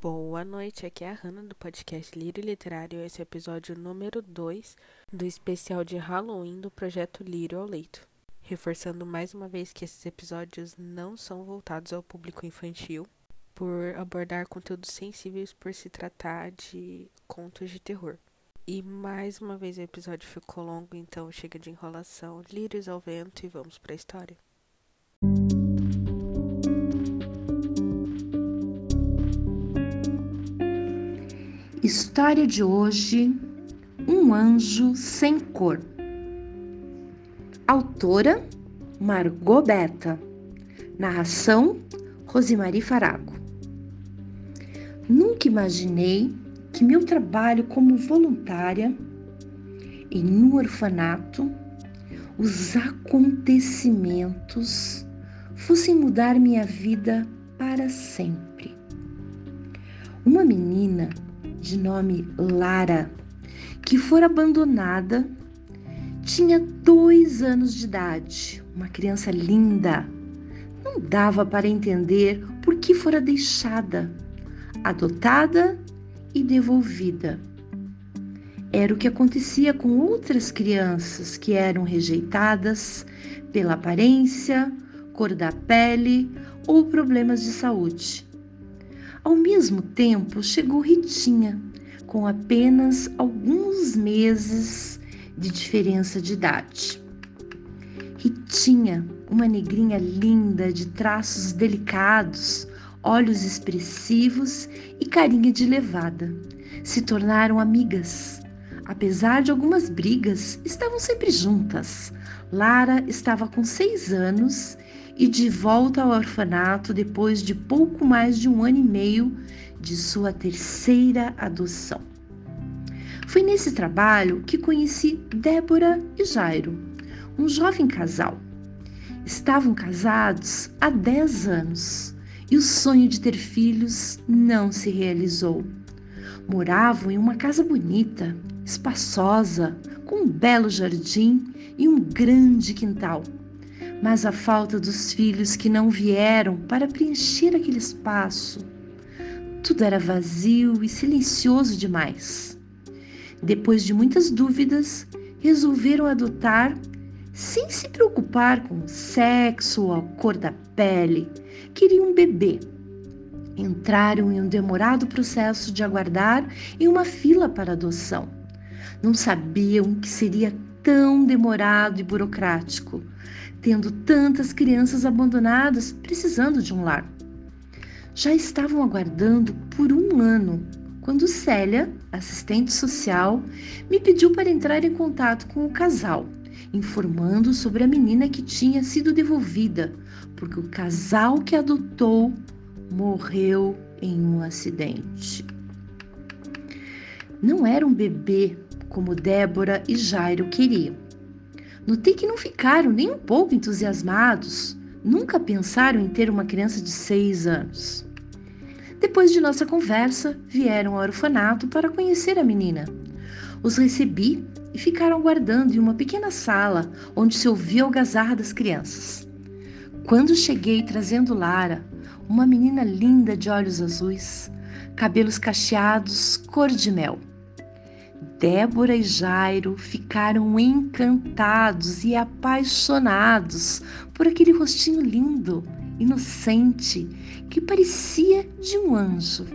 Boa noite, aqui é a Hanna do podcast Lírio Literário. Esse é o episódio número 2 do especial de Halloween do projeto Lírio ao Leito. Reforçando mais uma vez que esses episódios não são voltados ao público infantil, por abordar conteúdos sensíveis por se tratar de contos de terror. E mais uma vez o episódio ficou longo, então chega de enrolação, lírios ao vento e vamos para a história. História de hoje: Um anjo sem cor. Autora: Margot Beta. Narração: Rosemary Farago. Nunca imaginei que meu trabalho como voluntária em um orfanato, os acontecimentos fossem mudar minha vida para sempre. Uma menina de nome Lara, que fora abandonada, tinha dois anos de idade, uma criança linda. Não dava para entender por que fora deixada, adotada e devolvida. Era o que acontecia com outras crianças que eram rejeitadas pela aparência, cor da pele ou problemas de saúde. Ao mesmo tempo, chegou Ritinha, com apenas alguns meses de diferença de idade. Ritinha, uma negrinha linda de traços delicados, olhos expressivos e carinha de levada, se tornaram amigas. Apesar de algumas brigas, estavam sempre juntas. Lara estava com seis anos e de volta ao orfanato depois de pouco mais de um ano e meio de sua terceira adoção. Foi nesse trabalho que conheci Débora e Jairo, um jovem casal. Estavam casados há 10 anos e o sonho de ter filhos não se realizou. Moravam em uma casa bonita, espaçosa, com um belo jardim e um grande quintal mas a falta dos filhos que não vieram para preencher aquele espaço. Tudo era vazio e silencioso demais. Depois de muitas dúvidas, resolveram adotar sem se preocupar com o sexo ou a cor da pele. Queriam um bebê. Entraram em um demorado processo de aguardar em uma fila para adoção. Não sabiam que seria tão demorado e burocrático, tendo tantas crianças abandonadas precisando de um lar. Já estavam aguardando por um ano quando Célia, assistente social, me pediu para entrar em contato com o casal, informando sobre a menina que tinha sido devolvida, porque o casal que adotou morreu em um acidente. Não era um bebê como Débora e Jairo queriam. Notei que não ficaram nem um pouco entusiasmados. Nunca pensaram em ter uma criança de seis anos. Depois de nossa conversa, vieram ao orfanato para conhecer a menina. Os recebi e ficaram aguardando em uma pequena sala onde se ouvia o algazarra das crianças. Quando cheguei trazendo Lara, uma menina linda de olhos azuis, cabelos cacheados, cor de mel. Débora e Jairo ficaram encantados e apaixonados por aquele rostinho lindo, inocente, que parecia de um anjo.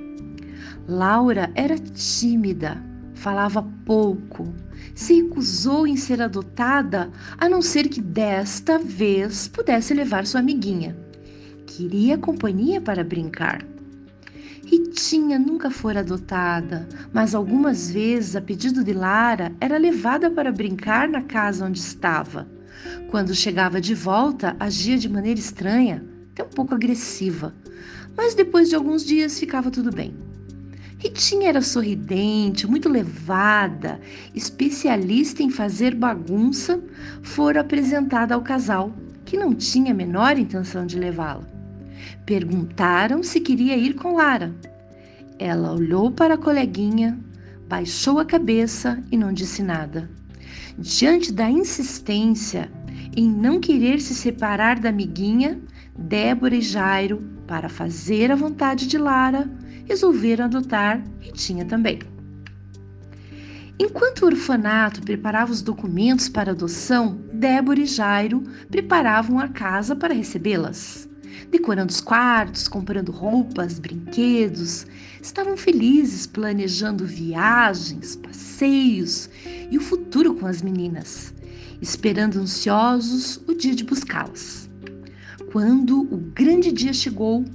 Laura era tímida, falava pouco, se recusou em ser adotada, a não ser que desta vez pudesse levar sua amiguinha. Queria companhia para brincar. Ritinha nunca fora adotada, mas algumas vezes, a pedido de Lara, era levada para brincar na casa onde estava. Quando chegava de volta, agia de maneira estranha, até um pouco agressiva, mas depois de alguns dias ficava tudo bem. Ritinha era sorridente, muito levada, especialista em fazer bagunça, fora apresentada ao casal, que não tinha a menor intenção de levá-la. Perguntaram se queria ir com Lara. Ela olhou para a coleguinha, baixou a cabeça e não disse nada. Diante da insistência em não querer se separar da amiguinha, Débora e Jairo, para fazer a vontade de Lara, resolveram adotar Ritinha também. Enquanto o orfanato preparava os documentos para adoção, Débora e Jairo preparavam a casa para recebê-las. Decorando os quartos, comprando roupas, brinquedos, estavam felizes planejando viagens, passeios e o futuro com as meninas, esperando ansiosos o dia de buscá-las. Quando o grande dia chegou,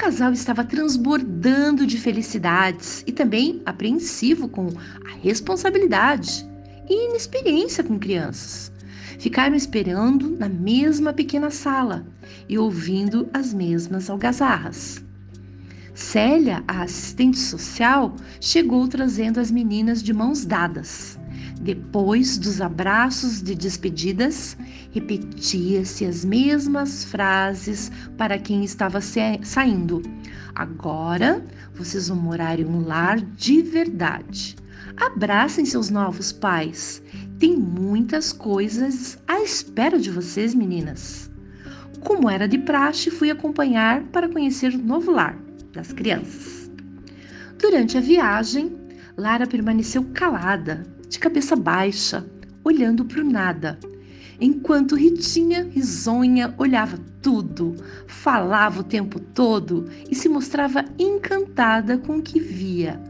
casal estava transbordando de felicidades e também apreensivo com a responsabilidade e inexperiência com crianças. Ficaram esperando na mesma pequena sala e ouvindo as mesmas algazarras. Célia, a assistente social, chegou trazendo as meninas de mãos dadas. Depois dos abraços de despedidas, repetia-se as mesmas frases para quem estava saindo. Agora vocês vão morar em um lar de verdade. Abracem seus novos pais. Tem muitas coisas à espera de vocês, meninas. Como era de praxe, fui acompanhar para conhecer o novo lar das crianças. Durante a viagem, Lara permaneceu calada, de cabeça baixa, olhando para o nada, enquanto Ritinha, risonha, olhava tudo, falava o tempo todo e se mostrava encantada com o que via.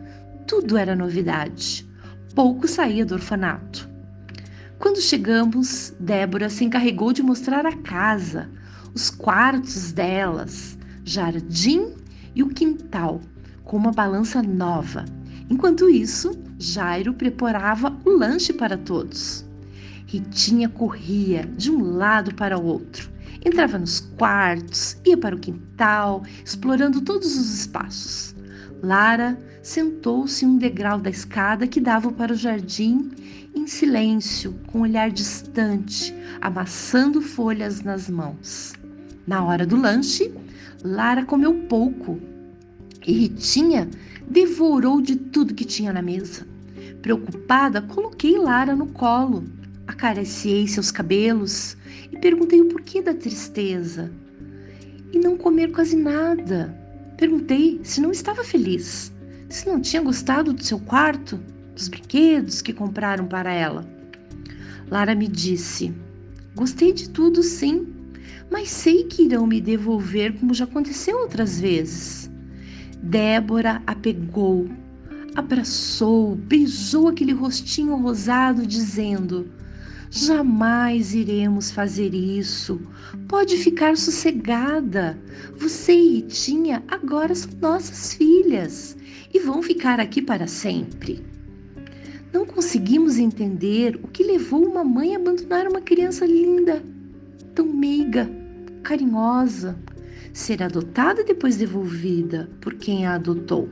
Tudo era novidade. Pouco saía do orfanato. Quando chegamos, Débora se encarregou de mostrar a casa, os quartos delas, jardim e o quintal, com uma balança nova. Enquanto isso, Jairo preparava o lanche para todos. Ritinha corria de um lado para o outro, entrava nos quartos, ia para o quintal, explorando todos os espaços. Lara sentou-se um degrau da escada que dava para o jardim em silêncio, com um olhar distante, amassando folhas nas mãos. Na hora do lanche, Lara comeu pouco e Ritinha devorou de tudo que tinha na mesa. Preocupada, coloquei Lara no colo, acariciei seus cabelos e perguntei o porquê da tristeza. E não comer quase nada. Perguntei se não estava feliz, se não tinha gostado do seu quarto, dos brinquedos que compraram para ela. Lara me disse: Gostei de tudo, sim, mas sei que irão me devolver como já aconteceu outras vezes. Débora a pegou, abraçou, beijou aquele rostinho rosado, dizendo: Jamais iremos fazer isso. Pode ficar sossegada. Você e Ritinha agora são nossas filhas e vão ficar aqui para sempre. Não conseguimos entender o que levou uma mãe a abandonar uma criança linda, tão meiga, carinhosa, ser adotada e depois devolvida por quem a adotou.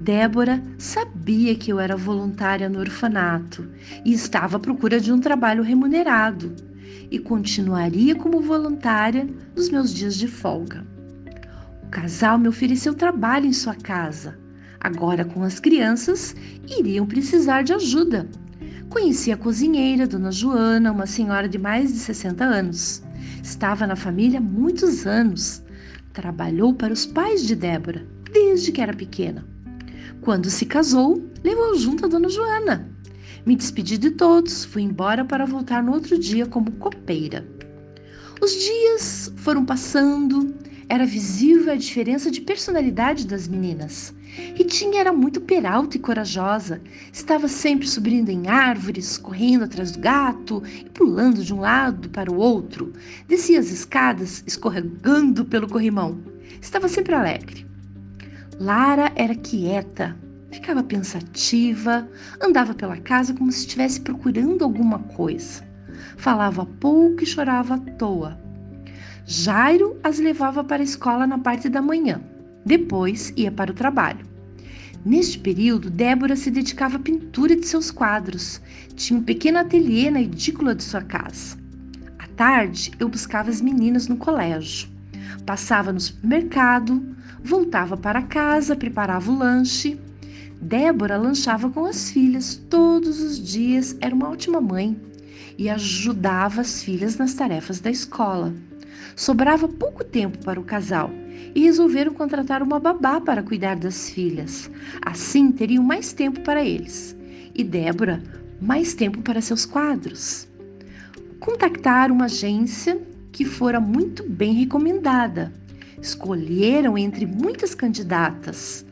Débora sabia que eu era voluntária no orfanato e estava à procura de um trabalho remunerado e continuaria como voluntária nos meus dias de folga. O casal me ofereceu trabalho em sua casa. Agora, com as crianças, iriam precisar de ajuda. Conheci a cozinheira, Dona Joana, uma senhora de mais de 60 anos. Estava na família há muitos anos. Trabalhou para os pais de Débora desde que era pequena. Quando se casou, levou junto a Dona Joana. Me despedi de todos, fui embora para voltar no outro dia como copeira. Os dias foram passando, era visível a diferença de personalidade das meninas. Ritinha era muito peralta e corajosa, estava sempre subindo em árvores, correndo atrás do gato e pulando de um lado para o outro. Descia as escadas, escorregando pelo corrimão. Estava sempre alegre. Lara era quieta, ficava pensativa, andava pela casa como se estivesse procurando alguma coisa. Falava pouco e chorava à toa. Jairo as levava para a escola na parte da manhã. Depois ia para o trabalho. Neste período, Débora se dedicava à pintura de seus quadros. Tinha um pequeno ateliê na edícula de sua casa. À tarde, eu buscava as meninas no colégio. Passava no supermercado, voltava para casa, preparava o lanche. Débora lanchava com as filhas todos os dias, era uma ótima mãe e ajudava as filhas nas tarefas da escola. Sobrava pouco tempo para o casal e resolveram contratar uma babá para cuidar das filhas. Assim teriam mais tempo para eles. E Débora, mais tempo para seus quadros. Contactaram uma agência que fora muito bem recomendada. Escolheram entre muitas candidatas.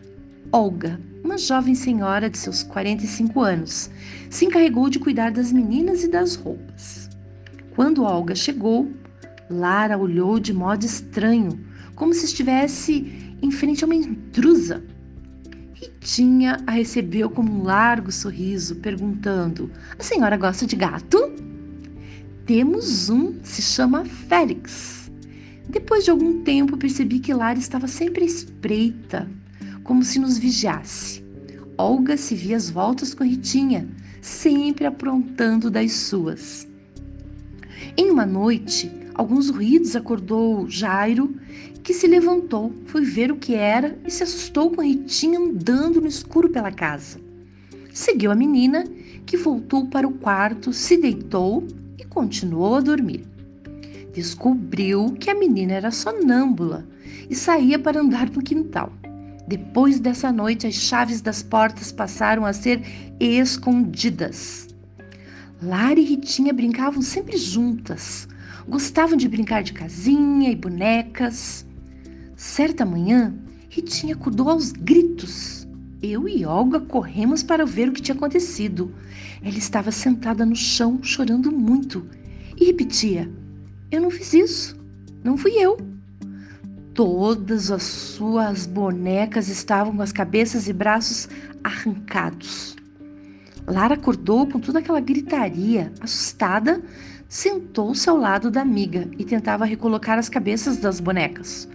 Olga, uma jovem senhora de seus 45 anos, se encarregou de cuidar das meninas e das roupas. Quando Olga chegou, Lara olhou de modo estranho, como se estivesse em frente a uma intrusa. Ritinha a recebeu com um largo sorriso, perguntando: A senhora gosta de gato? Temos um, se chama Félix. Depois de algum tempo, percebi que Lara estava sempre espreita, como se nos vigiasse. Olga se via às voltas com Ritinha, sempre aprontando das suas. Em uma noite, alguns ruídos acordou Jairo, que se levantou, foi ver o que era e se assustou com Ritinha andando no escuro pela casa. Seguiu a menina, que voltou para o quarto, se deitou e continuou a dormir. Descobriu que a menina era sonâmbula e saía para andar no quintal. Depois dessa noite, as chaves das portas passaram a ser escondidas. Lara e Ritinha brincavam sempre juntas. Gostavam de brincar de casinha e bonecas. Certa manhã, Ritinha acordou aos gritos. Eu e Olga corremos para ver o que tinha acontecido. Ela estava sentada no chão, chorando muito, e repetia: Eu não fiz isso, não fui eu. Todas as suas bonecas estavam com as cabeças e braços arrancados. Lara acordou com toda aquela gritaria, assustada, sentou-se ao lado da amiga e tentava recolocar as cabeças das bonecas.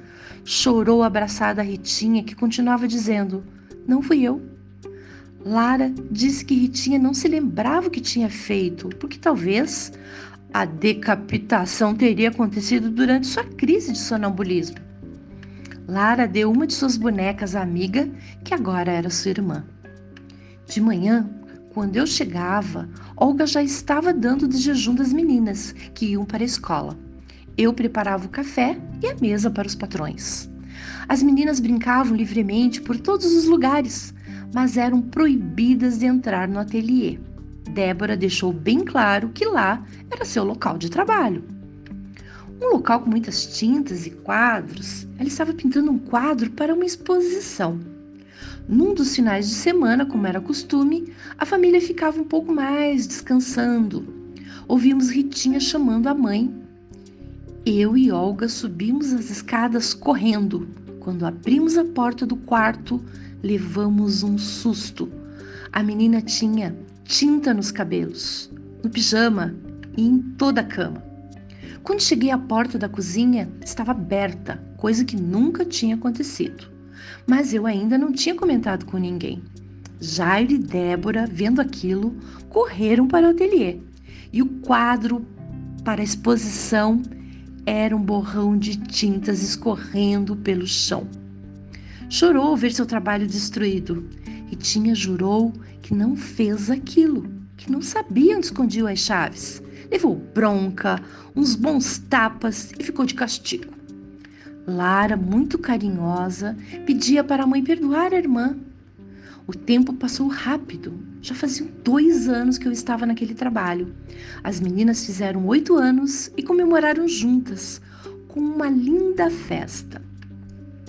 Chorou abraçada a Ritinha, que continuava dizendo: Não fui eu. Lara disse que Ritinha não se lembrava o que tinha feito, porque talvez a decapitação teria acontecido durante sua crise de sonambulismo. Lara deu uma de suas bonecas à amiga, que agora era sua irmã. De manhã, quando eu chegava, Olga já estava dando de jejum das meninas que iam para a escola. Eu preparava o café e a mesa para os patrões. As meninas brincavam livremente por todos os lugares, mas eram proibidas de entrar no ateliê. Débora deixou bem claro que lá era seu local de trabalho. Um local com muitas tintas e quadros, ela estava pintando um quadro para uma exposição. Num dos finais de semana, como era costume, a família ficava um pouco mais descansando. Ouvimos Ritinha chamando a mãe. Eu e Olga subimos as escadas correndo. Quando abrimos a porta do quarto, levamos um susto. A menina tinha tinta nos cabelos, no pijama e em toda a cama. Quando cheguei à porta da cozinha, estava aberta, coisa que nunca tinha acontecido. Mas eu ainda não tinha comentado com ninguém. Jairo e Débora, vendo aquilo, correram para o ateliê. E o quadro para a exposição era um borrão de tintas escorrendo pelo chão. Chorou ao ver seu trabalho destruído. E Tinha jurou que não fez aquilo, que não sabia onde escondiam as chaves. Levou bronca, uns bons tapas e ficou de castigo. Lara, muito carinhosa, pedia para a mãe perdoar a irmã. O tempo passou rápido. Já faziam dois anos que eu estava naquele trabalho. As meninas fizeram oito anos e comemoraram juntas, com uma linda festa.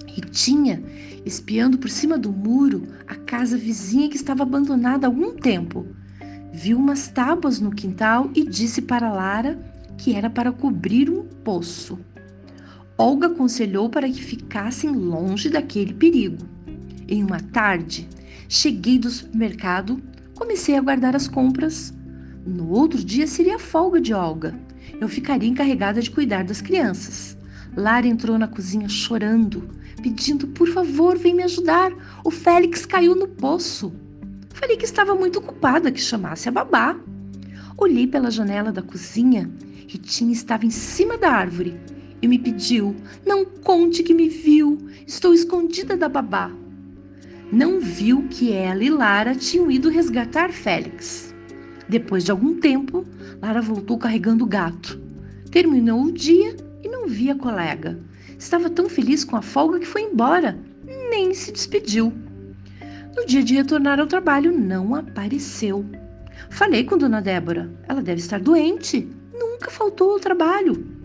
Ritinha, espiando por cima do muro a casa vizinha que estava abandonada há algum tempo, viu umas tábuas no quintal e disse para Lara que era para cobrir um poço. Olga aconselhou para que ficassem longe daquele perigo. Em uma tarde, cheguei do supermercado, comecei a guardar as compras. No outro dia seria a folga de Olga. Eu ficaria encarregada de cuidar das crianças. Lara entrou na cozinha chorando, pedindo: por favor, vem me ajudar. O Félix caiu no poço. Falei que estava muito ocupada, que chamasse a babá. Olhei pela janela da cozinha. Ritinha estava em cima da árvore e me pediu: Não conte que me viu, estou escondida da babá. Não viu que ela e Lara tinham ido resgatar Félix. Depois de algum tempo, Lara voltou carregando o gato. Terminou o dia e não vi a colega. Estava tão feliz com a folga que foi embora, nem se despediu. No dia de retornar ao trabalho, não apareceu. Falei com Dona Débora. Ela deve estar doente. Nunca faltou ao trabalho.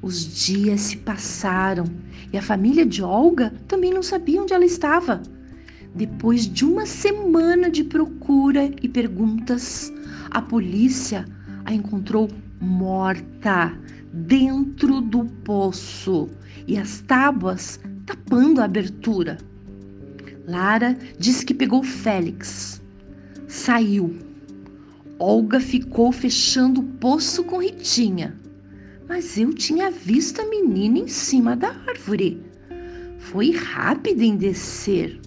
Os dias se passaram e a família de Olga também não sabia onde ela estava. Depois de uma semana de procura e perguntas, a polícia a encontrou morta dentro do poço e as tábuas tapando a abertura. Lara disse que pegou Félix. Saiu. Olga ficou fechando o poço com Ritinha. Mas eu tinha visto a menina em cima da árvore. Foi rápida em descer.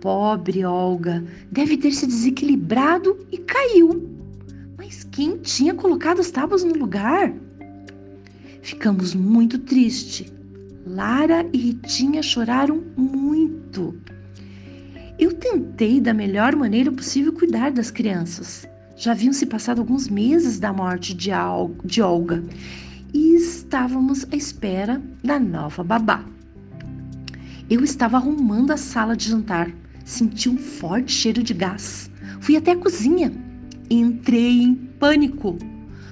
Pobre Olga, deve ter se desequilibrado e caiu. Mas quem tinha colocado as tábuas no lugar? Ficamos muito tristes. Lara e Ritinha choraram muito. Eu tentei da melhor maneira possível cuidar das crianças. Já haviam se passado alguns meses da morte de, Olga e estávamos à espera da nova babá. Eu estava arrumando a sala de jantar. Senti um forte cheiro de gás. Fui até a cozinha. Entrei em pânico.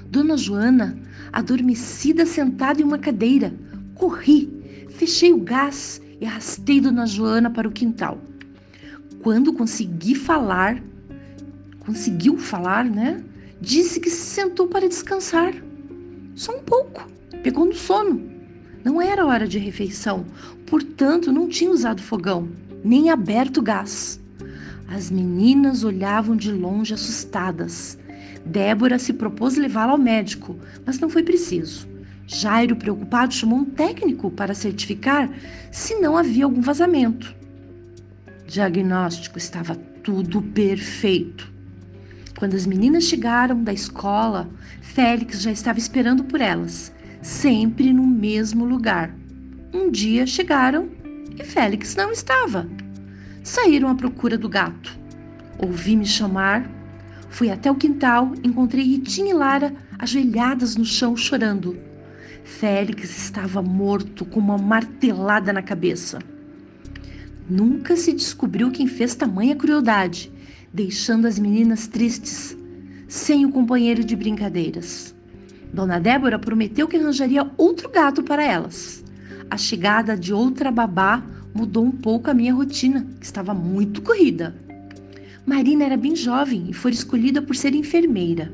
Dona Joana, adormecida sentada em uma cadeira. Corri, fechei o gás e arrastei Dona Joana para o quintal. Quando consegui falar, conseguiu falar, né? Disse que se sentou para descansar. Só um pouco. Pegou no sono. Não era hora de refeição, portanto não tinha usado fogão, nem aberto gás. As meninas olhavam de longe assustadas. Débora se propôs levá-la ao médico, mas não foi preciso. Jairo, preocupado, chamou um técnico para certificar se não havia algum vazamento. Diagnóstico estava tudo perfeito. Quando as meninas chegaram da escola, Félix já estava esperando por elas, sempre no mesmo lugar. Um dia chegaram e Félix não estava. Saíram à procura do gato. Ouvi-me chamar, fui até o quintal, encontrei Ritinha e Lara ajoelhadas no chão chorando. Félix estava morto com uma martelada na cabeça. Nunca se descobriu quem fez tamanha crueldade, deixando as meninas tristes, sem o companheiro de brincadeiras. Dona Débora prometeu que arranjaria outro gato para elas. A chegada de outra babá mudou um pouco a minha rotina, que estava muito corrida. Marina era bem jovem e foi escolhida por ser enfermeira.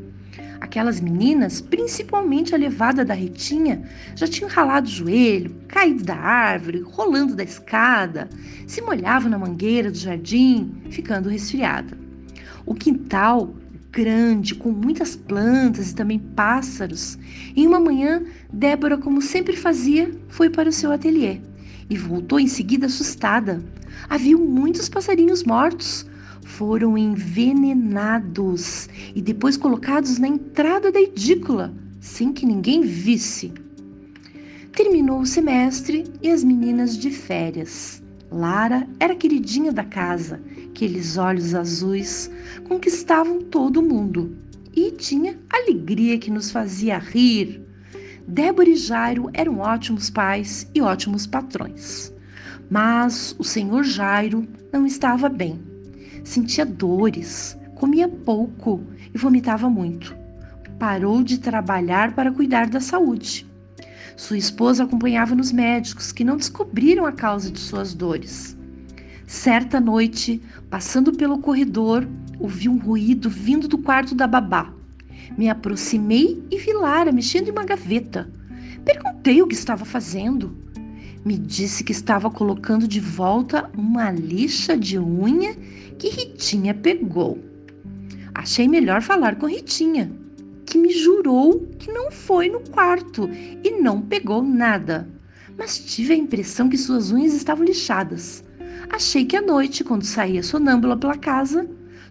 Aquelas meninas, principalmente a levada da Retinha, já tinham ralado o joelho, caído da árvore, rolando da escada, se molhavam na mangueira do jardim, ficando resfriada. O quintal, grande, com muitas plantas e também pássaros, em uma manhã, Débora, como sempre fazia, foi para o seu ateliê e voltou em seguida assustada. Havia muitos passarinhos mortos, foram envenenados e depois colocados na entrada da edícula, sem que ninguém visse. Terminou o semestre e as meninas de férias. Lara era queridinha da casa, aqueles olhos azuis conquistavam todo mundo e tinha alegria que nos fazia rir. Débora e Jairo eram ótimos pais e ótimos patrões. Mas o senhor Jairo não estava bem sentia dores, comia pouco e vomitava muito. Parou de trabalhar para cuidar da saúde. Sua esposa acompanhava nos médicos que não descobriram a causa de suas dores. Certa noite, passando pelo corredor, ouvi um ruído vindo do quarto da babá. Me aproximei e vi Lara mexendo em uma gaveta. Perguntei o que estava fazendo. Me disse que estava colocando de volta uma lixa de unha que Ritinha pegou. Achei melhor falar com Ritinha, que me jurou que não foi no quarto e não pegou nada. Mas tive a impressão que suas unhas estavam lixadas. Achei que à noite, quando saía sonâmbula pela casa,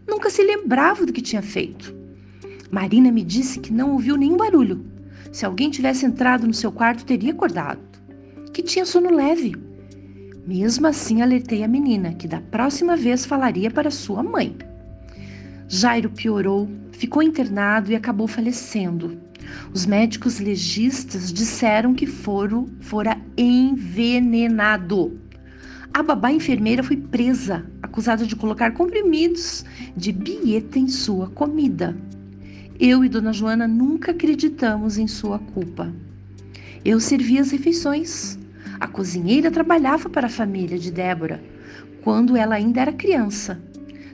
nunca se lembrava do que tinha feito. Marina me disse que não ouviu nenhum barulho. Se alguém tivesse entrado no seu quarto, teria acordado. Que tinha sono leve. Mesmo assim, alertei a menina que da próxima vez falaria para sua mãe. Jairo piorou, ficou internado e acabou falecendo. Os médicos legistas disseram que foro, fora envenenado. A babá enfermeira foi presa, acusada de colocar comprimidos de bieta em sua comida. Eu e Dona Joana nunca acreditamos em sua culpa. Eu servia as refeições. A cozinheira trabalhava para a família de Débora quando ela ainda era criança.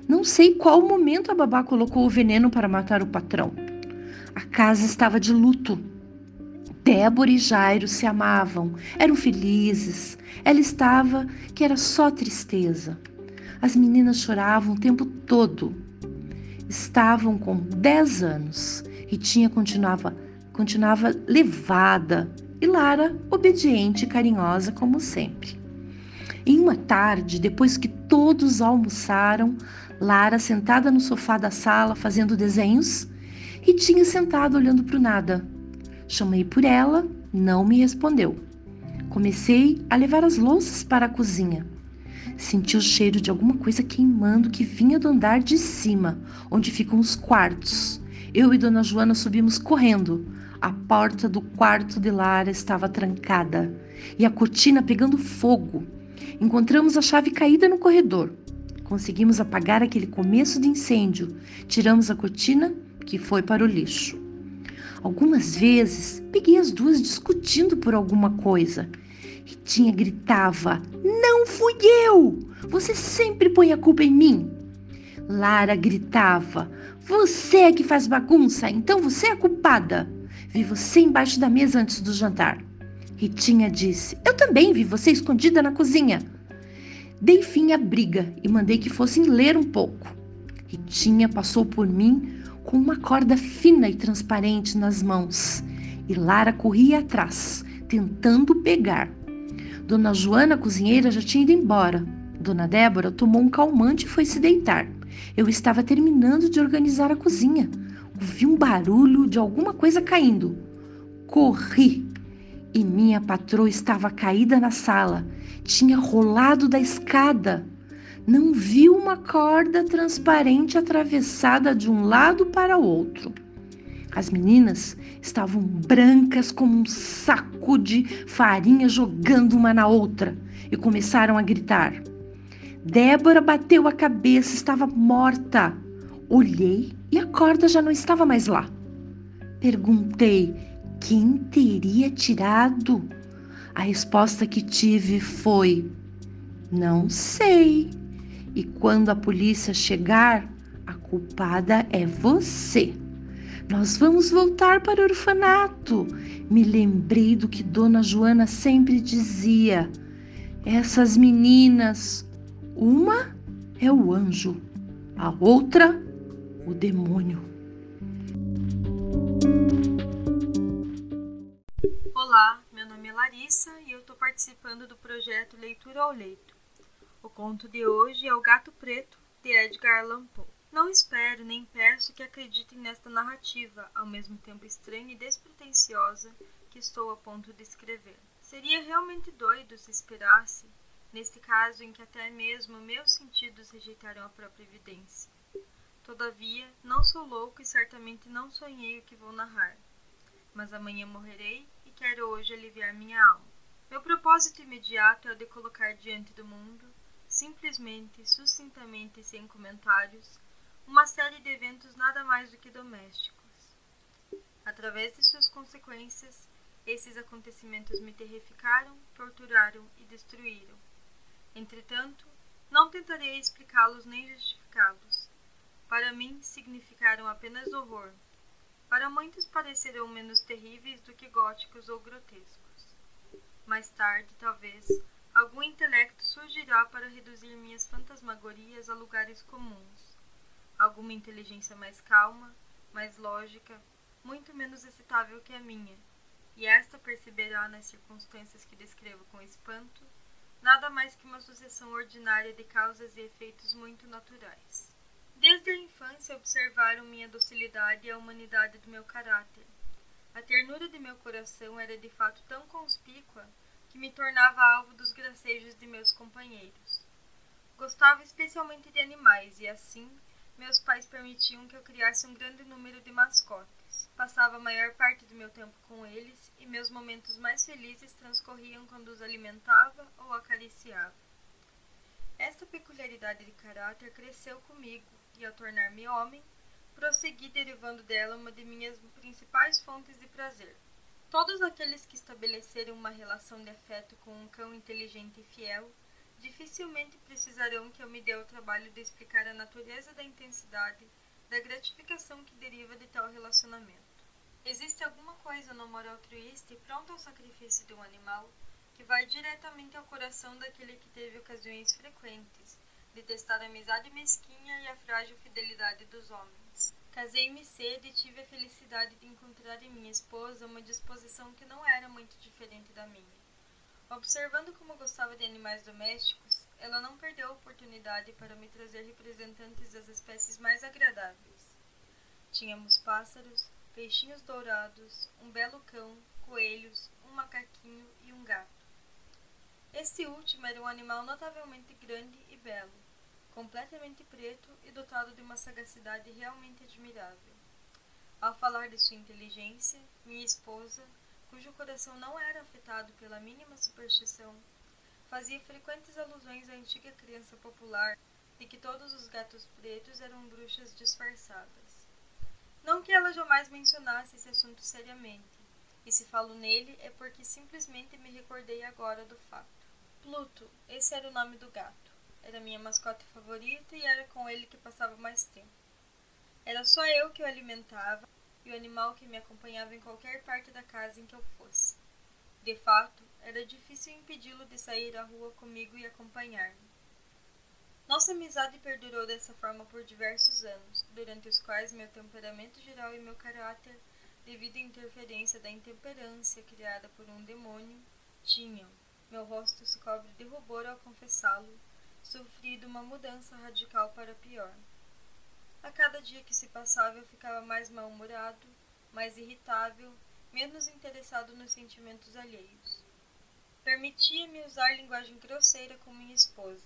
Não sei qual momento a babá colocou o veneno para matar o patrão. A casa estava de luto. Débora e Jairo se amavam, eram felizes. Ela estava que era só tristeza. As meninas choravam o tempo todo. Estavam com 10 anos e tinha continuava continuava levada e Lara obediente e carinhosa como sempre. Em uma tarde, depois que todos almoçaram, Lara sentada no sofá da sala fazendo desenhos e tinha sentado olhando para o nada. Chamei por ela, não me respondeu. Comecei a levar as louças para a cozinha. Senti o cheiro de alguma coisa queimando que vinha do andar de cima, onde ficam os quartos. Eu e Dona Joana subimos correndo. A porta do quarto de Lara estava trancada e a cortina pegando fogo. Encontramos a chave caída no corredor. Conseguimos apagar aquele começo de incêndio. Tiramos a cortina que foi para o lixo. Algumas vezes peguei as duas discutindo por alguma coisa. Ritinha gritava: Não fui eu! Você sempre põe a culpa em mim. Lara gritava: Você é que faz bagunça, então você é a culpada. Vi você embaixo da mesa antes do jantar. Ritinha disse: Eu também vi você escondida na cozinha. Dei fim à briga e mandei que fossem ler um pouco. Ritinha passou por mim com uma corda fina e transparente nas mãos, e Lara corria atrás, tentando pegar. Dona Joana, cozinheira, já tinha ido embora. Dona Débora tomou um calmante e foi se deitar. Eu estava terminando de organizar a cozinha. Ouvi um barulho de alguma coisa caindo. Corri e minha patroa estava caída na sala. Tinha rolado da escada não viu uma corda transparente atravessada de um lado para o outro. As meninas estavam brancas como um saco de farinha jogando uma na outra e começaram a gritar. Débora bateu a cabeça, estava morta. Olhei e a corda já não estava mais lá. Perguntei quem teria tirado. A resposta que tive foi: Não sei. E quando a polícia chegar, a culpada é você. Nós vamos voltar para o orfanato. Me lembrei do que Dona Joana sempre dizia. Essas meninas, uma é o anjo, a outra, o demônio. Olá, meu nome é Larissa e eu estou participando do projeto Leitura ao Leito. O conto de hoje é O Gato Preto, de Edgar Allan Poe. Não espero nem peço que acreditem nesta narrativa, ao mesmo tempo estranha e despretensiosa, que estou a ponto de escrever. Seria realmente doido se esperasse, neste caso em que até mesmo meus sentidos rejeitaram a própria evidência. Todavia, não sou louco e certamente não sonhei o que vou narrar. Mas amanhã morrerei e quero hoje aliviar minha alma. Meu propósito imediato é o de colocar diante do mundo simplesmente, sucintamente e sem comentários, uma série de eventos nada mais do que domésticos. Através de suas consequências, esses acontecimentos me terrificaram, torturaram e destruíram. Entretanto, não tentarei explicá-los nem justificá-los. Para mim, significaram apenas horror. Para muitos parecerão menos terríveis do que góticos ou grotescos. Mais tarde, talvez, Algum intelecto surgirá para reduzir minhas fantasmagorias a lugares comuns. Alguma inteligência mais calma, mais lógica, muito menos excitável que a minha, e esta perceberá nas circunstâncias que descrevo com espanto, nada mais que uma sucessão ordinária de causas e efeitos muito naturais. Desde a infância observaram minha docilidade e a humanidade do meu caráter. A ternura de meu coração era de fato tão conspícua que me tornava alvo dos gracejos de meus companheiros. Gostava especialmente de animais e assim meus pais permitiam que eu criasse um grande número de mascotes. Passava a maior parte do meu tempo com eles e meus momentos mais felizes transcorriam quando os alimentava ou acariciava. Esta peculiaridade de caráter cresceu comigo e, ao tornar-me homem, prossegui derivando dela uma de minhas principais fontes de prazer. Todos aqueles que estabeleceram uma relação de afeto com um cão inteligente e fiel dificilmente precisarão que eu me dê o trabalho de explicar a natureza da intensidade da gratificação que deriva de tal relacionamento. Existe alguma coisa no amor altruísta e pronto ao sacrifício de um animal que vai diretamente ao coração daquele que teve ocasiões frequentes de testar a amizade mesquinha e a frágil fidelidade dos homens. Casei-me cedo e tive a felicidade de encontrar em minha esposa uma disposição que não era muito diferente da minha. Observando como gostava de animais domésticos, ela não perdeu a oportunidade para me trazer representantes das espécies mais agradáveis. Tínhamos pássaros, peixinhos dourados, um belo cão, coelhos, um macaquinho e um gato. Este último era um animal notavelmente grande e belo, completamente preto e dotado de uma sagacidade realmente admirável. Ao falar de sua inteligência, minha esposa, cujo coração não era afetado pela mínima superstição, fazia frequentes alusões à antiga crença popular de que todos os gatos pretos eram bruxas disfarçadas. Não que ela jamais mencionasse esse assunto seriamente, e se falo nele é porque simplesmente me recordei agora do fato. Pluto, esse era o nome do gato. Era minha mascote favorita e era com ele que passava mais tempo. Era só eu que o alimentava e o animal que me acompanhava em qualquer parte da casa em que eu fosse. De fato, era difícil impedi-lo de sair à rua comigo e acompanhar-me. Nossa amizade perdurou dessa forma por diversos anos, durante os quais meu temperamento geral e meu caráter, devido à interferência da intemperância criada por um demônio, tinham, meu rosto se cobre de rubor ao confessá-lo, sofrido uma mudança radical para pior. A cada dia que se passava eu ficava mais mal-humorado, mais irritável, menos interessado nos sentimentos alheios. Permitia-me usar linguagem grosseira com minha esposa.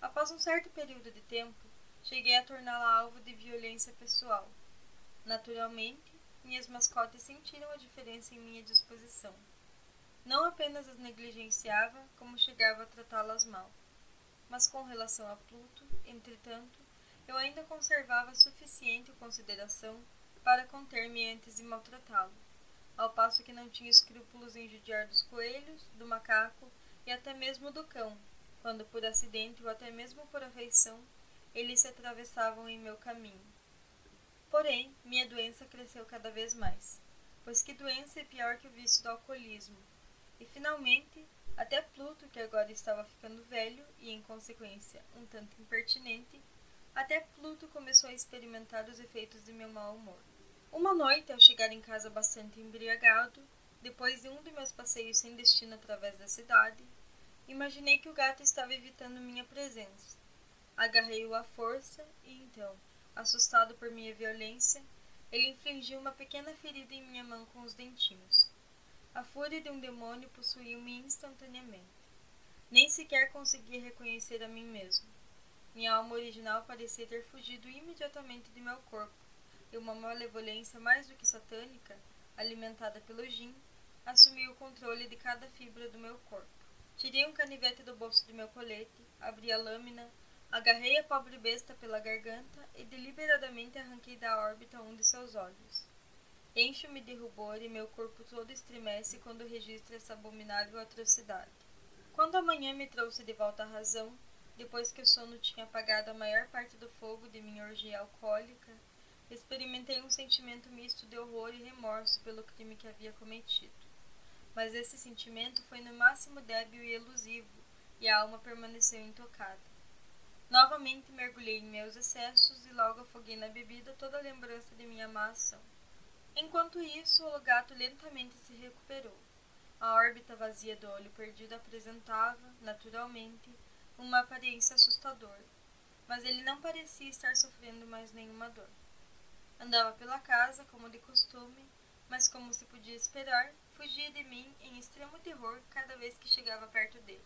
Após um certo período de tempo, cheguei a torná-la alvo de violência pessoal. Naturalmente, minhas mascotes sentiram a diferença em minha disposição. Não apenas as negligenciava, como chegava a tratá-las mal mas com relação a Pluto, entretanto, eu ainda conservava suficiente consideração para conter-me antes de maltratá-lo, ao passo que não tinha escrúpulos em judiar dos coelhos, do macaco e até mesmo do cão, quando por acidente ou até mesmo por afeição eles se atravessavam em meu caminho. Porém, minha doença cresceu cada vez mais, pois que doença é pior que o vício do alcoolismo? E finalmente até Pluto, que agora estava ficando velho e, em consequência, um tanto impertinente, até Pluto começou a experimentar os efeitos de meu mau humor. Uma noite, ao chegar em casa bastante embriagado, depois de um de meus passeios sem destino através da cidade, imaginei que o gato estava evitando minha presença. Agarrei-o à força e então, assustado por minha violência, ele infligiu uma pequena ferida em minha mão com os dentinhos. A fúria de um demônio possuiu-me instantaneamente. Nem sequer consegui reconhecer a mim mesmo. Minha alma original parecia ter fugido imediatamente de meu corpo, e uma malevolência mais do que satânica, alimentada pelo gin, assumiu o controle de cada fibra do meu corpo. Tirei um canivete do bolso de meu colete, abri a lâmina, agarrei a pobre besta pela garganta e deliberadamente arranquei da órbita um de seus olhos. Encho-me de rubor e meu corpo todo estremece quando registro essa abominável atrocidade. Quando a manhã me trouxe de volta à razão, depois que o sono tinha apagado a maior parte do fogo de minha orgia alcoólica, experimentei um sentimento misto de horror e remorso pelo crime que havia cometido. Mas esse sentimento foi no máximo débil e elusivo, e a alma permaneceu intocada. Novamente mergulhei em meus excessos e logo afoguei na bebida toda a lembrança de minha má ação. Enquanto isso, o gato lentamente se recuperou. A órbita vazia do olho perdido apresentava, naturalmente, uma aparência assustadora, mas ele não parecia estar sofrendo mais nenhuma dor. Andava pela casa, como de costume, mas, como se podia esperar, fugia de mim em extremo terror cada vez que chegava perto dele.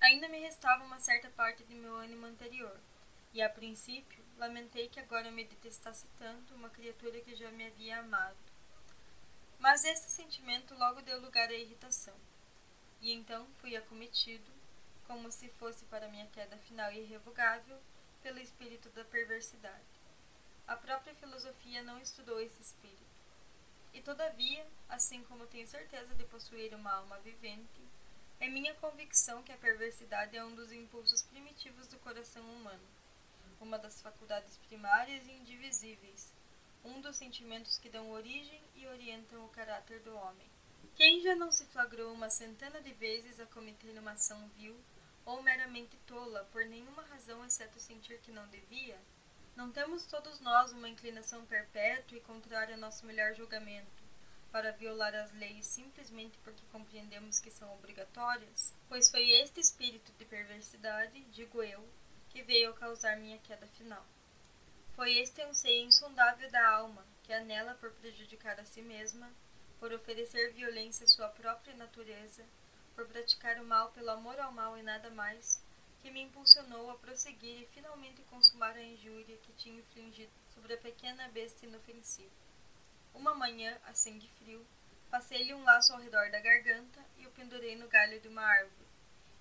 Ainda me restava uma certa parte de meu ânimo anterior, e a princípio lamentei que agora me detestasse tanto uma criatura que já me havia amado. Mas este sentimento logo deu lugar à irritação, e então fui acometido, como se fosse para minha queda final e irrevogável, pelo espírito da perversidade. A própria filosofia não estudou esse espírito. E todavia, assim como tenho certeza de possuir uma alma vivente, é minha convicção que a perversidade é um dos impulsos primitivos do coração humano, uma das faculdades primárias e indivisíveis, um dos sentimentos que dão origem e orientam o caráter do homem. Quem já não se flagrou uma centena de vezes a cometer uma ação vil ou meramente tola por nenhuma razão exceto sentir que não devia? Não temos todos nós uma inclinação perpétua e contrária ao nosso melhor julgamento para violar as leis simplesmente porque compreendemos que são obrigatórias? Pois foi este espírito de perversidade, digo eu, que veio causar minha queda final. Foi este anseio insondável da alma, que anela por prejudicar a si mesma, por oferecer violência à sua própria natureza, por praticar o mal pelo amor ao mal e nada mais, que me impulsionou a prosseguir e finalmente consumar a injúria que tinha infligido sobre a pequena besta inofensiva. Uma manhã, a sangue frio, passei-lhe um laço ao redor da garganta e o pendurei no galho de uma árvore.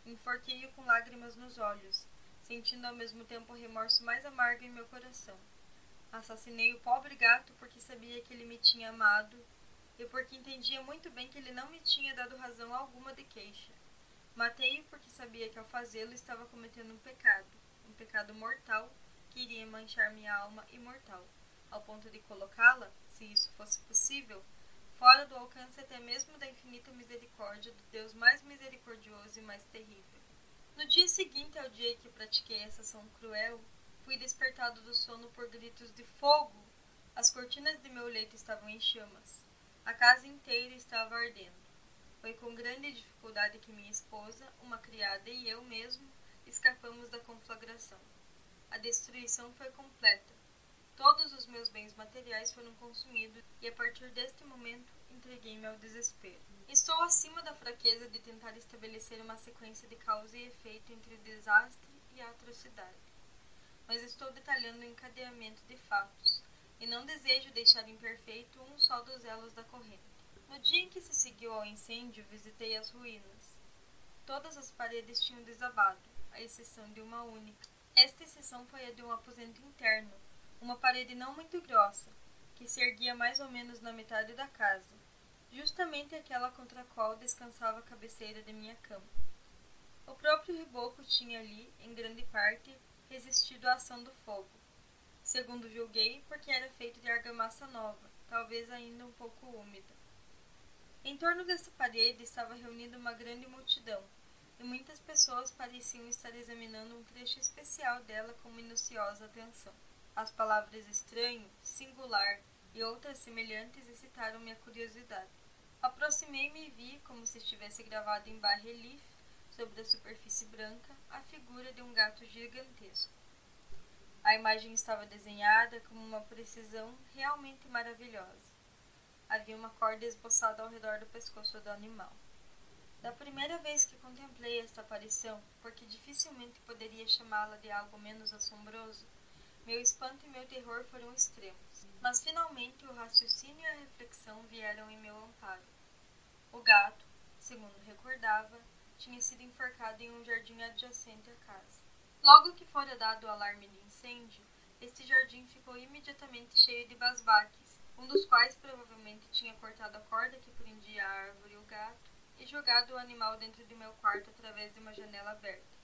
Enforquei-o com lágrimas nos olhos, sentindo ao mesmo tempo o remorso mais amargo em meu coração. Assassinei o pobre gato porque sabia que ele me tinha amado e porque entendia muito bem que ele não me tinha dado razão alguma de queixa. Matei-o porque sabia que ao fazê-lo estava cometendo um pecado, um pecado mortal que iria manchar minha alma imortal, ao ponto de colocá-la, se isso fosse possível, fora do alcance até mesmo da infinita misericórdia do Deus mais misericordioso e mais terrível. No dia seguinte ao dia em que pratiquei essa ação cruel, fui despertado do sono por gritos de fogo. As cortinas de meu leito estavam em chamas. A casa inteira estava ardendo. Foi com grande dificuldade que minha esposa, uma criada e eu mesmo escapamos da conflagração. A destruição foi completa. Todos os meus bens materiais foram consumidos e a partir deste momento entreguei-me ao desespero. Estou acima da fraqueza de tentar estabelecer uma sequência de causa e efeito entre o desastre e a atrocidade. Mas estou detalhando o encadeamento de fatos, e não desejo deixar imperfeito um só dos elos da corrente. No dia em que se seguiu ao incêndio, visitei as ruínas. Todas as paredes tinham desabado, à exceção de uma única. Esta exceção foi a de um aposento interno, uma parede não muito grossa, que se erguia mais ou menos na metade da casa, justamente aquela contra a qual descansava a cabeceira de minha cama. O próprio reboco tinha ali, em grande parte, resistido à ação do fogo, segundo julguei, porque era feito de argamassa nova, talvez ainda um pouco úmida. Em torno dessa parede estava reunida uma grande multidão, e muitas pessoas pareciam estar examinando um trecho especial dela com minuciosa atenção. As palavras estranho, singular e outras semelhantes excitaram minha curiosidade. Aproximei-me e vi, como se estivesse gravado em bas-relief, sobre a superfície branca, a figura de um gato gigantesco. A imagem estava desenhada com uma precisão realmente maravilhosa. Havia uma corda esboçada ao redor do pescoço do animal. Da primeira vez que contemplei esta aparição, porque dificilmente poderia chamá-la de algo menos assombroso, meu espanto e meu terror foram extremos. Mas finalmente o raciocínio e a reflexão vieram em meu amparo. O gato, segundo recordava, tinha sido enforcado em um jardim adjacente à casa. Logo que fora dado o alarme de incêndio, este jardim ficou imediatamente cheio de basbaques, um dos quais provavelmente tinha cortado a corda que prendia a árvore e o gato e jogado o animal dentro de meu quarto através de uma janela aberta.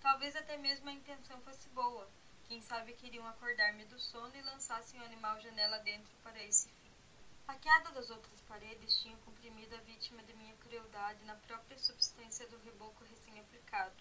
Talvez até mesmo a intenção fosse boa, quem sabe queriam acordar-me do sono e lançassem o animal janela dentro para esse fim. A queda das outras paredes tinha comprimido a vítima de minha crueldade na própria substância do reboco recém-aplicado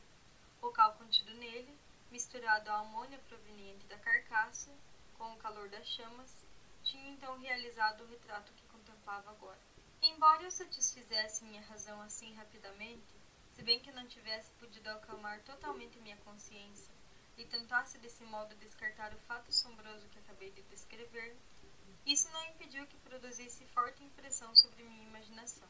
o cal contido nele, misturado à amônia proveniente da carcaça, com o calor das chamas, tinha então realizado o retrato que contemplava agora. Embora eu satisfizesse minha razão assim rapidamente, se bem que não tivesse podido acalmar totalmente minha consciência e tentasse desse modo descartar o fato assombroso que acabei de descrever, isso não impediu que produzisse forte impressão sobre minha imaginação.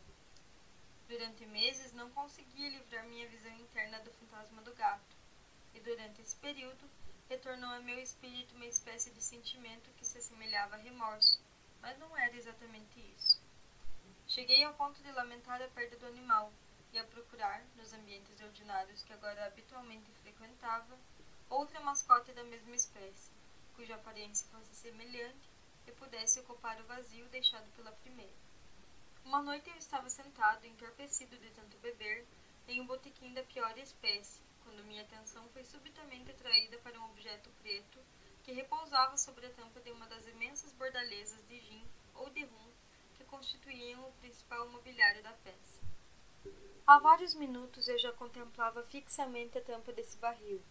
Durante meses não conseguia livrar minha visão interna do fantasma do gato, e durante esse período retornou a meu espírito uma espécie de sentimento que se assemelhava a remorso, mas não era exatamente isso. Cheguei ao ponto de lamentar a perda do animal e a procurar, nos ambientes ordinários que agora habitualmente frequentava, outra mascote da mesma espécie, cuja aparência fosse semelhante e pudesse ocupar o vazio deixado pela primeira. Uma noite eu estava sentado, entorpecido de tanto beber, em um botequim da pior espécie, quando minha atenção foi subitamente atraída para um objeto preto que repousava sobre a tampa de uma das imensas bordalesas de gin ou de rum que constituíam o principal mobiliário da peça. Há vários minutos eu já contemplava fixamente a tampa desse barril,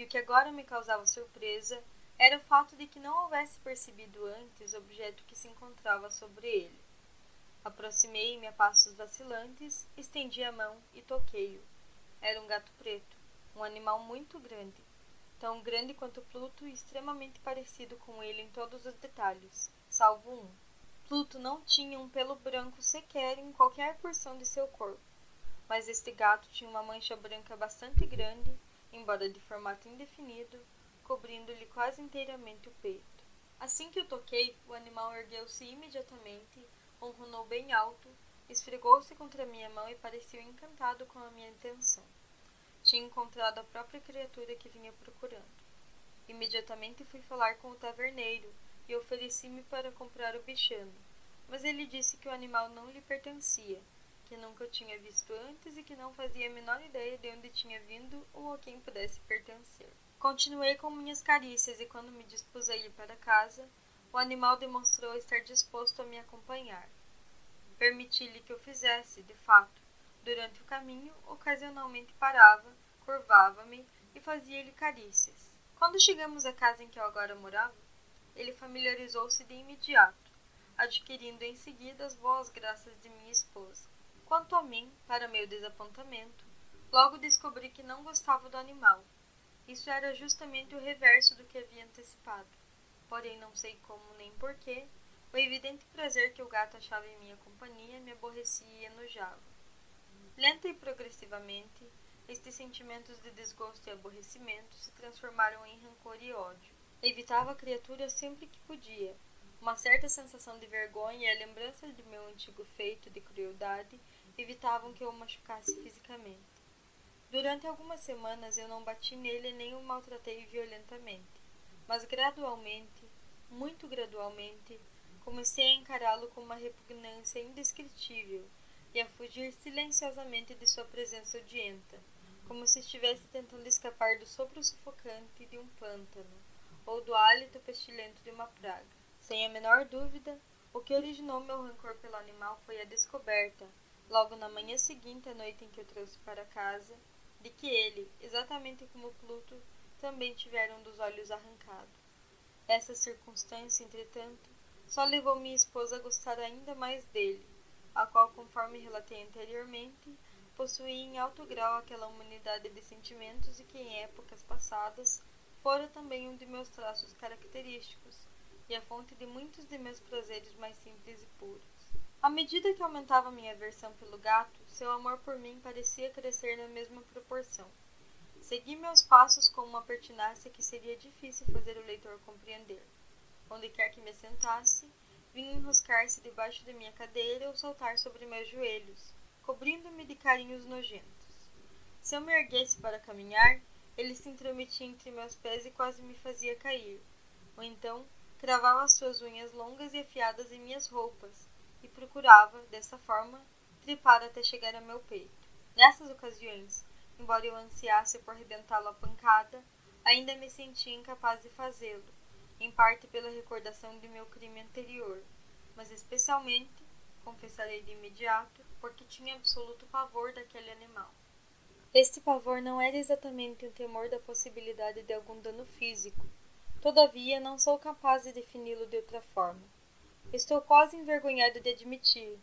e o que agora me causava surpresa era o fato de que não houvesse percebido antes o objeto que se encontrava sobre ele. Aproximei-me a passos vacilantes, estendi a mão e toquei-o. Era um gato preto, um animal muito grande, tão grande quanto Pluto e extremamente parecido com ele em todos os detalhes, salvo um. Pluto não tinha um pelo branco sequer em qualquer porção de seu corpo, mas este gato tinha uma mancha branca bastante grande, embora de formato indefinido, cobrindo-lhe quase inteiramente o peito. Assim que o toquei, o animal ergueu-se imediatamente, ronronou bem alto, esfregou-se contra minha mão e pareceu encantado com a minha intenção. Tinha encontrado a própria criatura que vinha procurando. Imediatamente fui falar com o taverneiro e ofereci-me para comprar o bichano, mas ele disse que o animal não lhe pertencia, que nunca o tinha visto antes e que não fazia a menor ideia de onde tinha vindo ou a quem pudesse pertencer. Continuei com minhas carícias e quando me dispus a ir para casa, o animal demonstrou estar disposto a me acompanhar. Permiti-lhe que o fizesse, de fato. Durante o caminho, ocasionalmente parava, curvava-me e fazia-lhe carícias. Quando chegamos à casa em que eu agora morava, ele familiarizou-se de imediato, adquirindo em seguida as boas graças de minha esposa. Quanto a mim, para meu desapontamento, logo descobri que não gostava do animal isso era justamente o reverso do que havia antecipado. Porém, não sei como nem porquê, o evidente prazer que o gato achava em minha companhia me aborrecia e enojava. Lenta e progressivamente, estes sentimentos de desgosto e aborrecimento se transformaram em rancor e ódio. Evitava a criatura sempre que podia. Uma certa sensação de vergonha e a lembrança de meu antigo feito de crueldade evitavam que eu o machucasse fisicamente. Durante algumas semanas eu não bati nele nem o maltratei violentamente, mas gradualmente, muito gradualmente, comecei a encará-lo com uma repugnância indescritível e a fugir silenciosamente de sua presença odienta, como se estivesse tentando escapar do sopro sufocante de um pântano ou do hálito pestilento de uma praga. Sem a menor dúvida, o que originou meu rancor pelo animal foi a descoberta, logo na manhã seguinte à noite em que o trouxe para casa, de que ele, exatamente como Pluto, também tivera um dos olhos arrancado. Essa circunstância, entretanto, só levou minha esposa a gostar ainda mais dele, a qual, conforme relatei anteriormente, possuía em alto grau aquela humanidade de sentimentos e que em épocas passadas fora também um de meus traços característicos e a fonte de muitos de meus prazeres mais simples e puros. À medida que aumentava minha aversão pelo gato, seu amor por mim parecia crescer na mesma proporção. Segui meus passos com uma pertinácia que seria difícil fazer o leitor compreender. Onde quer que me sentasse, vinha enroscar-se debaixo de minha cadeira ou saltar sobre meus joelhos, cobrindo-me de carinhos nojentos. Se eu me erguesse para caminhar, ele se intrometia entre meus pés e quase me fazia cair. Ou então, cravava suas unhas longas e afiadas em minhas roupas, e procurava, dessa forma, tripar até chegar a meu peito. Nessas ocasiões, embora eu ansiasse por rebentá-lo a pancada, ainda me sentia incapaz de fazê-lo, em parte pela recordação de meu crime anterior, mas especialmente, confessarei de imediato, porque tinha absoluto pavor daquele animal. Este pavor não era exatamente um temor da possibilidade de algum dano físico, todavia não sou capaz de defini-lo de outra forma. Estou quase envergonhado de admitir.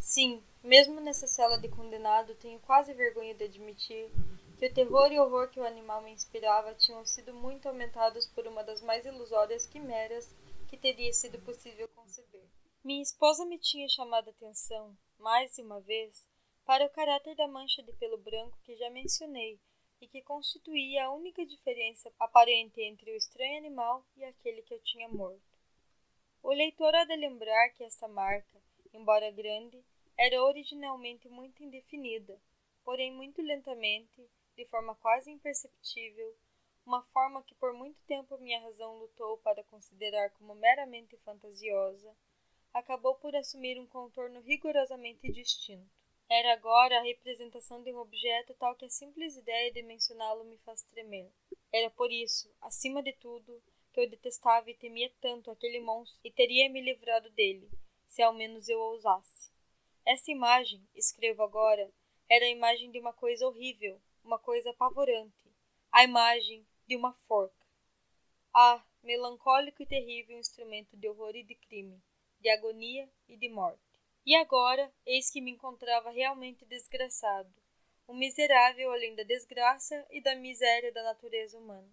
Sim, mesmo nessa cela de condenado, tenho quase vergonha de admitir que o terror e horror que o animal me inspirava tinham sido muito aumentados por uma das mais ilusórias quimeras que teria sido possível conceber. Minha esposa me tinha chamado a atenção, mais uma vez, para o caráter da mancha de pelo branco que já mencionei e que constituía a única diferença aparente entre o estranho animal e aquele que eu tinha morto. O leitor há de lembrar que esta marca, embora grande, era originalmente muito indefinida, porém muito lentamente, de forma quase imperceptível, uma forma que por muito tempo minha razão lutou para considerar como meramente fantasiosa, acabou por assumir um contorno rigorosamente distinto. Era agora a representação de um objeto tal que a simples ideia de mencioná-lo me faz tremer. Era por isso, acima de tudo, que eu detestava e temia tanto aquele monstro e teria me livrado dele, se ao menos eu ousasse. Essa imagem, escrevo agora, era a imagem de uma coisa horrível, uma coisa apavorante, a imagem de uma forca. Ah, melancólico e terrível instrumento de horror e de crime, de agonia e de morte. E agora, eis que me encontrava realmente desgraçado, um miserável além da desgraça e da miséria da natureza humana.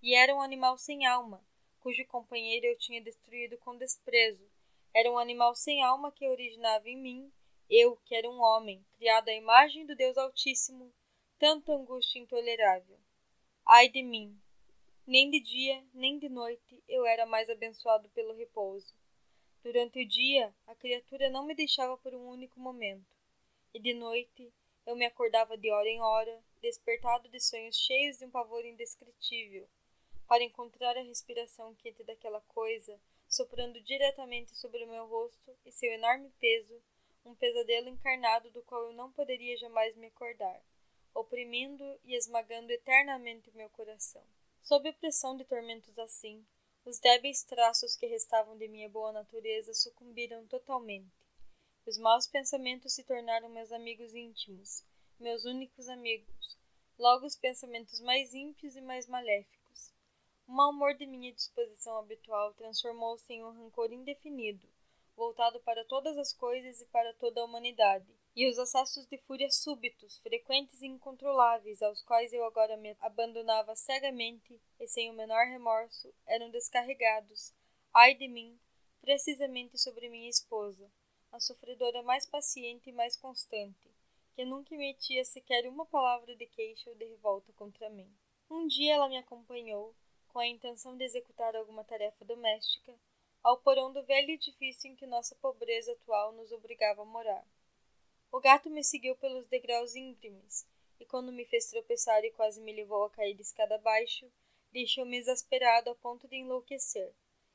E era um animal sem alma, cujo companheiro eu tinha destruído com desprezo. Era um animal sem alma que originava em mim, eu, que era um homem, criado à imagem do Deus Altíssimo, tanta angústia intolerável. Ai de mim! Nem de dia, nem de noite eu era mais abençoado pelo repouso. Durante o dia, a criatura não me deixava por um único momento, e de noite eu me acordava de hora em hora, despertado de sonhos cheios de um pavor indescritível, para encontrar a respiração quente daquela coisa soprando diretamente sobre o meu rosto e seu enorme peso, um pesadelo encarnado do qual eu não poderia jamais me acordar, oprimindo e esmagando eternamente o meu coração. Sob a pressão de tormentos assim, os débeis traços que restavam de minha boa natureza sucumbiram totalmente. Os maus pensamentos se tornaram meus amigos íntimos, meus únicos amigos, logo os pensamentos mais ímpios e mais maléficos. O mau humor de minha disposição habitual transformou-se em um rancor indefinido, voltado para todas as coisas e para toda a humanidade, e os acessos de fúria súbitos, frequentes e incontroláveis, aos quais eu agora me abandonava cegamente e sem o menor remorso, eram descarregados, ai de mim, precisamente sobre minha esposa, a sofredora mais paciente e mais constante, que nunca emitia sequer uma palavra de queixa ou de revolta contra mim. Um dia ela me acompanhou, com a intenção de executar alguma tarefa doméstica, ao porão do velho edifício em que nossa pobreza atual nos obrigava a morar. O gato me seguiu pelos degraus íngremes, e quando me fez tropeçar e quase me levou a cair de escada abaixo, deixou-me exasperado a ponto de enlouquecer.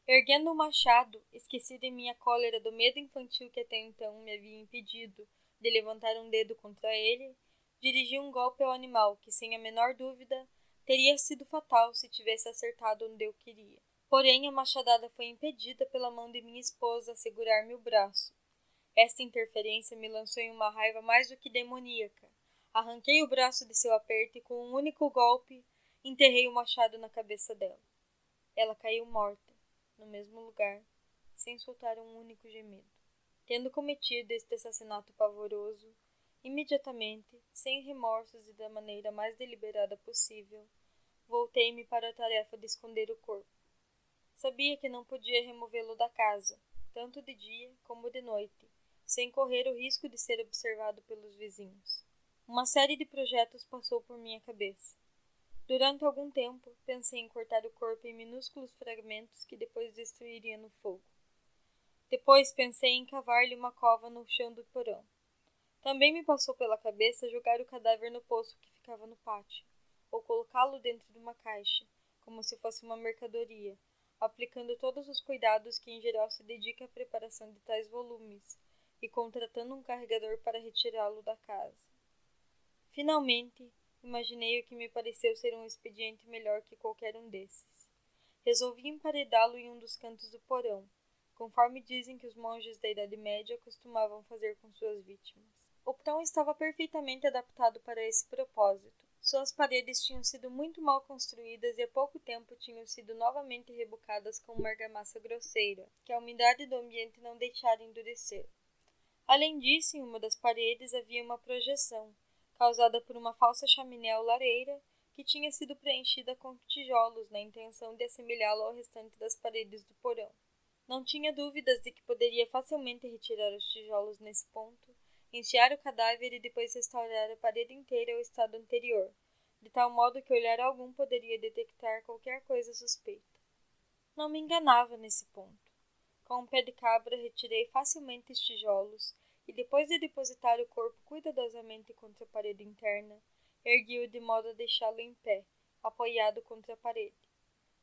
Erguendo o machado, esqueci de minha cólera do medo infantil que até então me havia impedido de levantar um dedo contra ele, dirigi um golpe ao animal que, sem a menor dúvida, teria sido fatal se tivesse acertado onde eu queria. Porém, a machadada foi impedida pela mão de minha esposa a segurar-me o braço, esta interferência me lançou em uma raiva mais do que demoníaca. Arranquei o braço de seu aperto e, com um único golpe, enterrei o machado na cabeça dela. Ela caiu morta, no mesmo lugar, sem soltar um único gemido. Tendo cometido este assassinato pavoroso, imediatamente, sem remorsos e da maneira mais deliberada possível, voltei-me para a tarefa de esconder o corpo. Sabia que não podia removê-lo da casa, tanto de dia como de noite, sem correr o risco de ser observado pelos vizinhos. Uma série de projetos passou por minha cabeça. Durante algum tempo, pensei em cortar o corpo em minúsculos fragmentos que depois destruiria no fogo. Depois pensei em cavar-lhe uma cova no chão do porão. Também me passou pela cabeça jogar o cadáver no poço que ficava no pátio, ou colocá-lo dentro de uma caixa, como se fosse uma mercadoria, aplicando todos os cuidados que em geral se dedica à preparação de tais volumes, e contratando um carregador para retirá-lo da casa. Finalmente, imaginei o que me pareceu ser um expediente melhor que qualquer um desses. Resolvi emparedá-lo em um dos cantos do porão, conforme dizem que os monges da Idade Média costumavam fazer com suas vítimas. O porão estava perfeitamente adaptado para esse propósito. Suas paredes tinham sido muito mal construídas e há pouco tempo tinham sido novamente rebocadas com uma argamassa grosseira, que a umidade do ambiente não deixara endurecer. Além disso, em uma das paredes havia uma projeção, causada por uma falsa chaminé ou lareira, que tinha sido preenchida com tijolos na intenção de assemelhá-lo ao restante das paredes do porão. Não tinha dúvidas de que poderia facilmente retirar os tijolos nesse ponto, enfiar o cadáver e depois restaurar a parede inteira ao estado anterior, de tal modo que olhar algum poderia detectar qualquer coisa suspeita. Não me enganava nesse ponto. Com um pé de cabra retirei facilmente os tijolos e depois de depositar o corpo cuidadosamente contra a parede interna, ergui-o de modo a deixá-lo em pé, apoiado contra a parede.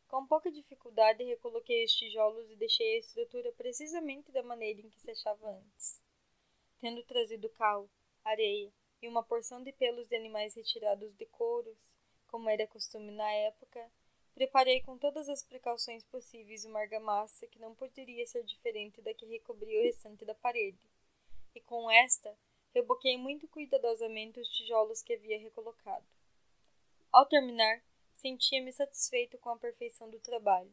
Com pouca dificuldade, recoloquei os tijolos e deixei a estrutura precisamente da maneira em que se achava antes. Tendo trazido cal, areia e uma porção de pelos de animais retirados de couros, como era costume na época, preparei com todas as precauções possíveis uma argamassa que não poderia ser diferente da que recobria o restante da parede, e com esta reboquei muito cuidadosamente os tijolos que havia recolocado. Ao terminar, sentia-me satisfeito com a perfeição do trabalho.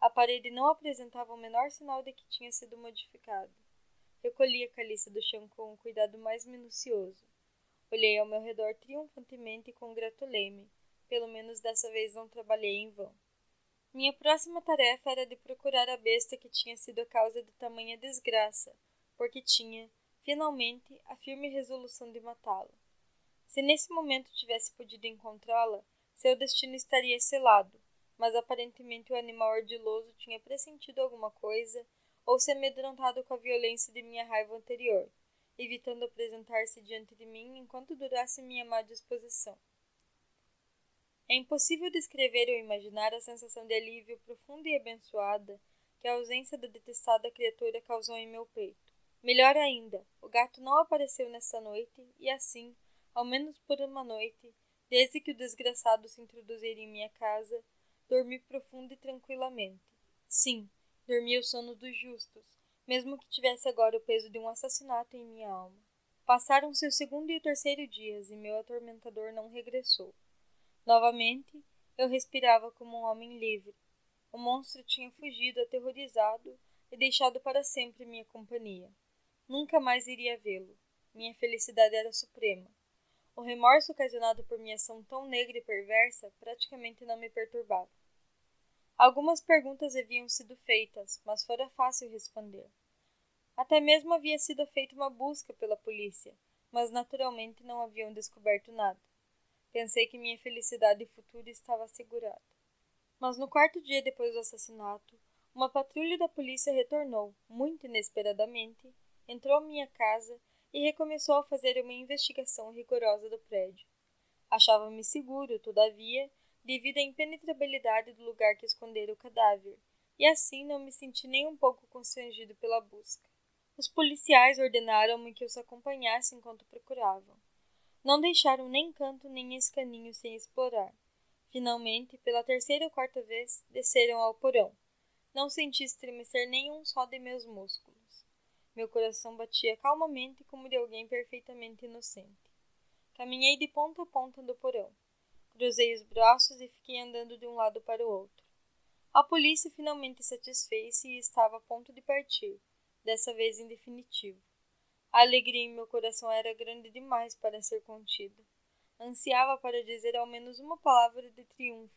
A parede não apresentava o menor sinal de que tinha sido modificada. Recolhi a caliça do chão com um cuidado mais minucioso. Olhei ao meu redor triunfantemente e congratulei-me pelo menos dessa vez não trabalhei em vão. Minha próxima tarefa era de procurar a besta que tinha sido a causa de tamanha desgraça, porque tinha, finalmente, a firme resolução de matá-la. Se nesse momento tivesse podido encontrá-la, seu destino estaria selado, mas aparentemente o animal ardiloso tinha pressentido alguma coisa ou se amedrontado com a violência de minha raiva anterior, evitando apresentar-se diante de mim enquanto durasse minha má disposição. É impossível descrever ou imaginar a sensação de alívio profunda e abençoada que a ausência da detestada criatura causou em meu peito. Melhor ainda, o gato não apareceu nessa noite e assim, ao menos por uma noite, desde que o desgraçado se introduzira em minha casa, dormi profundo e tranquilamente. Sim, dormi o sono dos justos, mesmo que tivesse agora o peso de um assassinato em minha alma. Passaram-se o segundo e o terceiro dias e meu atormentador não regressou. Novamente, eu respirava como um homem livre. O monstro tinha fugido aterrorizado e deixado para sempre minha companhia. Nunca mais iria vê-lo. Minha felicidade era suprema. O remorso ocasionado por minha ação tão negra e perversa praticamente não me perturbava. Algumas perguntas haviam sido feitas, mas fora fácil responder. Até mesmo havia sido feita uma busca pela polícia, mas naturalmente não haviam descoberto nada. Pensei que minha felicidade futura estava assegurada. Mas no quarto dia depois do assassinato, uma patrulha da polícia retornou, muito inesperadamente, entrou à minha casa e recomeçou a fazer uma investigação rigorosa do prédio. Achava-me seguro, todavia, devido à impenetrabilidade do lugar que escondera o cadáver, e assim não me senti nem um pouco constrangido pela busca. Os policiais ordenaram-me que os acompanhasse enquanto procuravam. Não deixaram nem canto nem escaninho sem explorar. Finalmente, pela terceira ou quarta vez, desceram ao porão. Não senti estremecer nenhum só de meus músculos. Meu coração batia calmamente como de alguém perfeitamente inocente. Caminhei de ponta a ponta do porão. Cruzei os braços e fiquei andando de um lado para o outro. A polícia finalmente satisfez-se e estava a ponto de partir, dessa vez em definitivo. A alegria em meu coração era grande demais para ser contida. Ansiava para dizer ao menos uma palavra de triunfo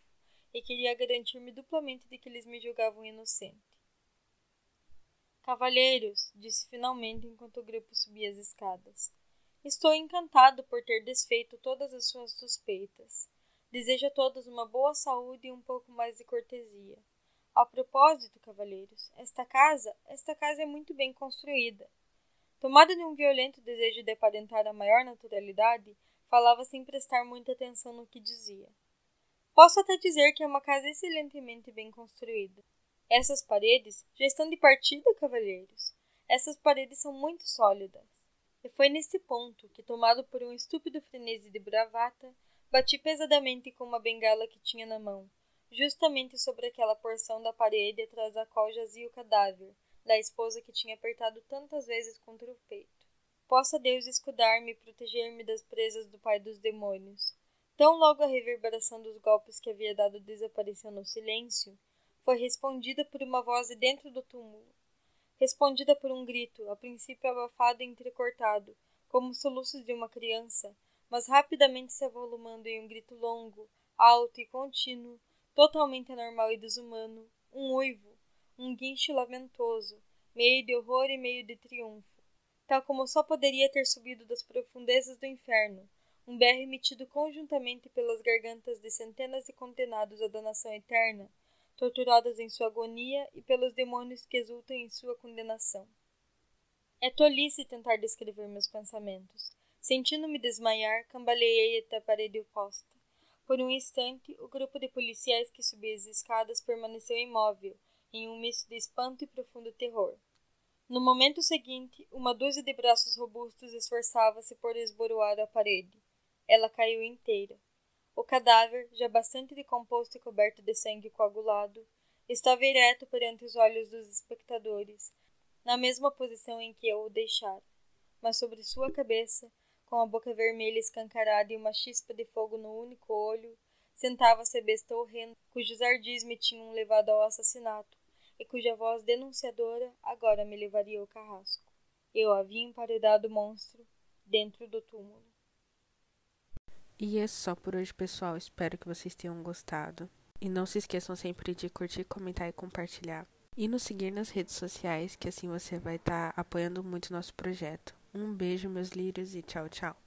e queria garantir-me duplamente de que eles me julgavam inocente. Cavalheiros, disse finalmente enquanto o grupo subia as escadas. Estou encantado por ter desfeito todas as suas suspeitas. Desejo a todos uma boa saúde e um pouco mais de cortesia. A propósito, cavalheiros, esta casa, esta casa é muito bem construída. Tomada de um violento desejo de aparentar a maior naturalidade, falava sem prestar muita atenção no que dizia. Posso até dizer que é uma casa excelentemente bem construída. Essas paredes já estão de partida, cavalheiros. Essas paredes são muito sólidas. E foi nesse ponto que, tomado por um estúpido frenesi de bravata, bati pesadamente com uma bengala que tinha na mão, justamente sobre aquela porção da parede atrás da qual jazia o cadáver, da esposa que tinha apertado tantas vezes contra o peito. Possa Deus escudar-me e proteger-me das presas do pai dos demônios. Tão logo a reverberação dos golpes que havia dado desapareceu no silêncio, foi respondida por uma voz de dentro do túmulo. Respondida por um grito, a princípio abafado e entrecortado, como os soluços de uma criança, mas rapidamente se avolumando em um grito longo, alto e contínuo, totalmente anormal e desumano, um uivo, um guincho lamentoso, meio de horror e meio de triunfo, tal como só poderia ter subido das profundezas do inferno, um berro emitido conjuntamente pelas gargantas de centenas de condenados à danação eterna, torturados em sua agonia e pelos demônios que exultam em sua condenação. É tolice tentar descrever meus pensamentos. Sentindo-me desmaiar, cambaleei até a parede oposta. Por um instante, o grupo de policiais que subia as escadas permaneceu imóvel, em um misto de espanto e profundo terror. No momento seguinte, uma dúzia de braços robustos esforçava-se por esboroar a parede. Ela caiu inteira. O cadáver, já bastante decomposto e coberto de sangue coagulado, estava ereto perante os olhos dos espectadores, na mesma posição em que eu o deixara. Mas sobre sua cabeça, com a boca vermelha escancarada e uma chispa de fogo no único olho, sentava-se horrenda, cujos ardis me tinham levado ao assassinato, e cuja voz denunciadora agora me levaria ao carrasco. Eu havia emparedado o monstro dentro do túmulo. E é só por hoje, pessoal. Espero que vocês tenham gostado. E não se esqueçam sempre de curtir, comentar e compartilhar. E nos seguir nas redes sociais, que assim você vai estar tá apoiando muito nosso projeto. Um beijo, meus lírios, e tchau, tchau.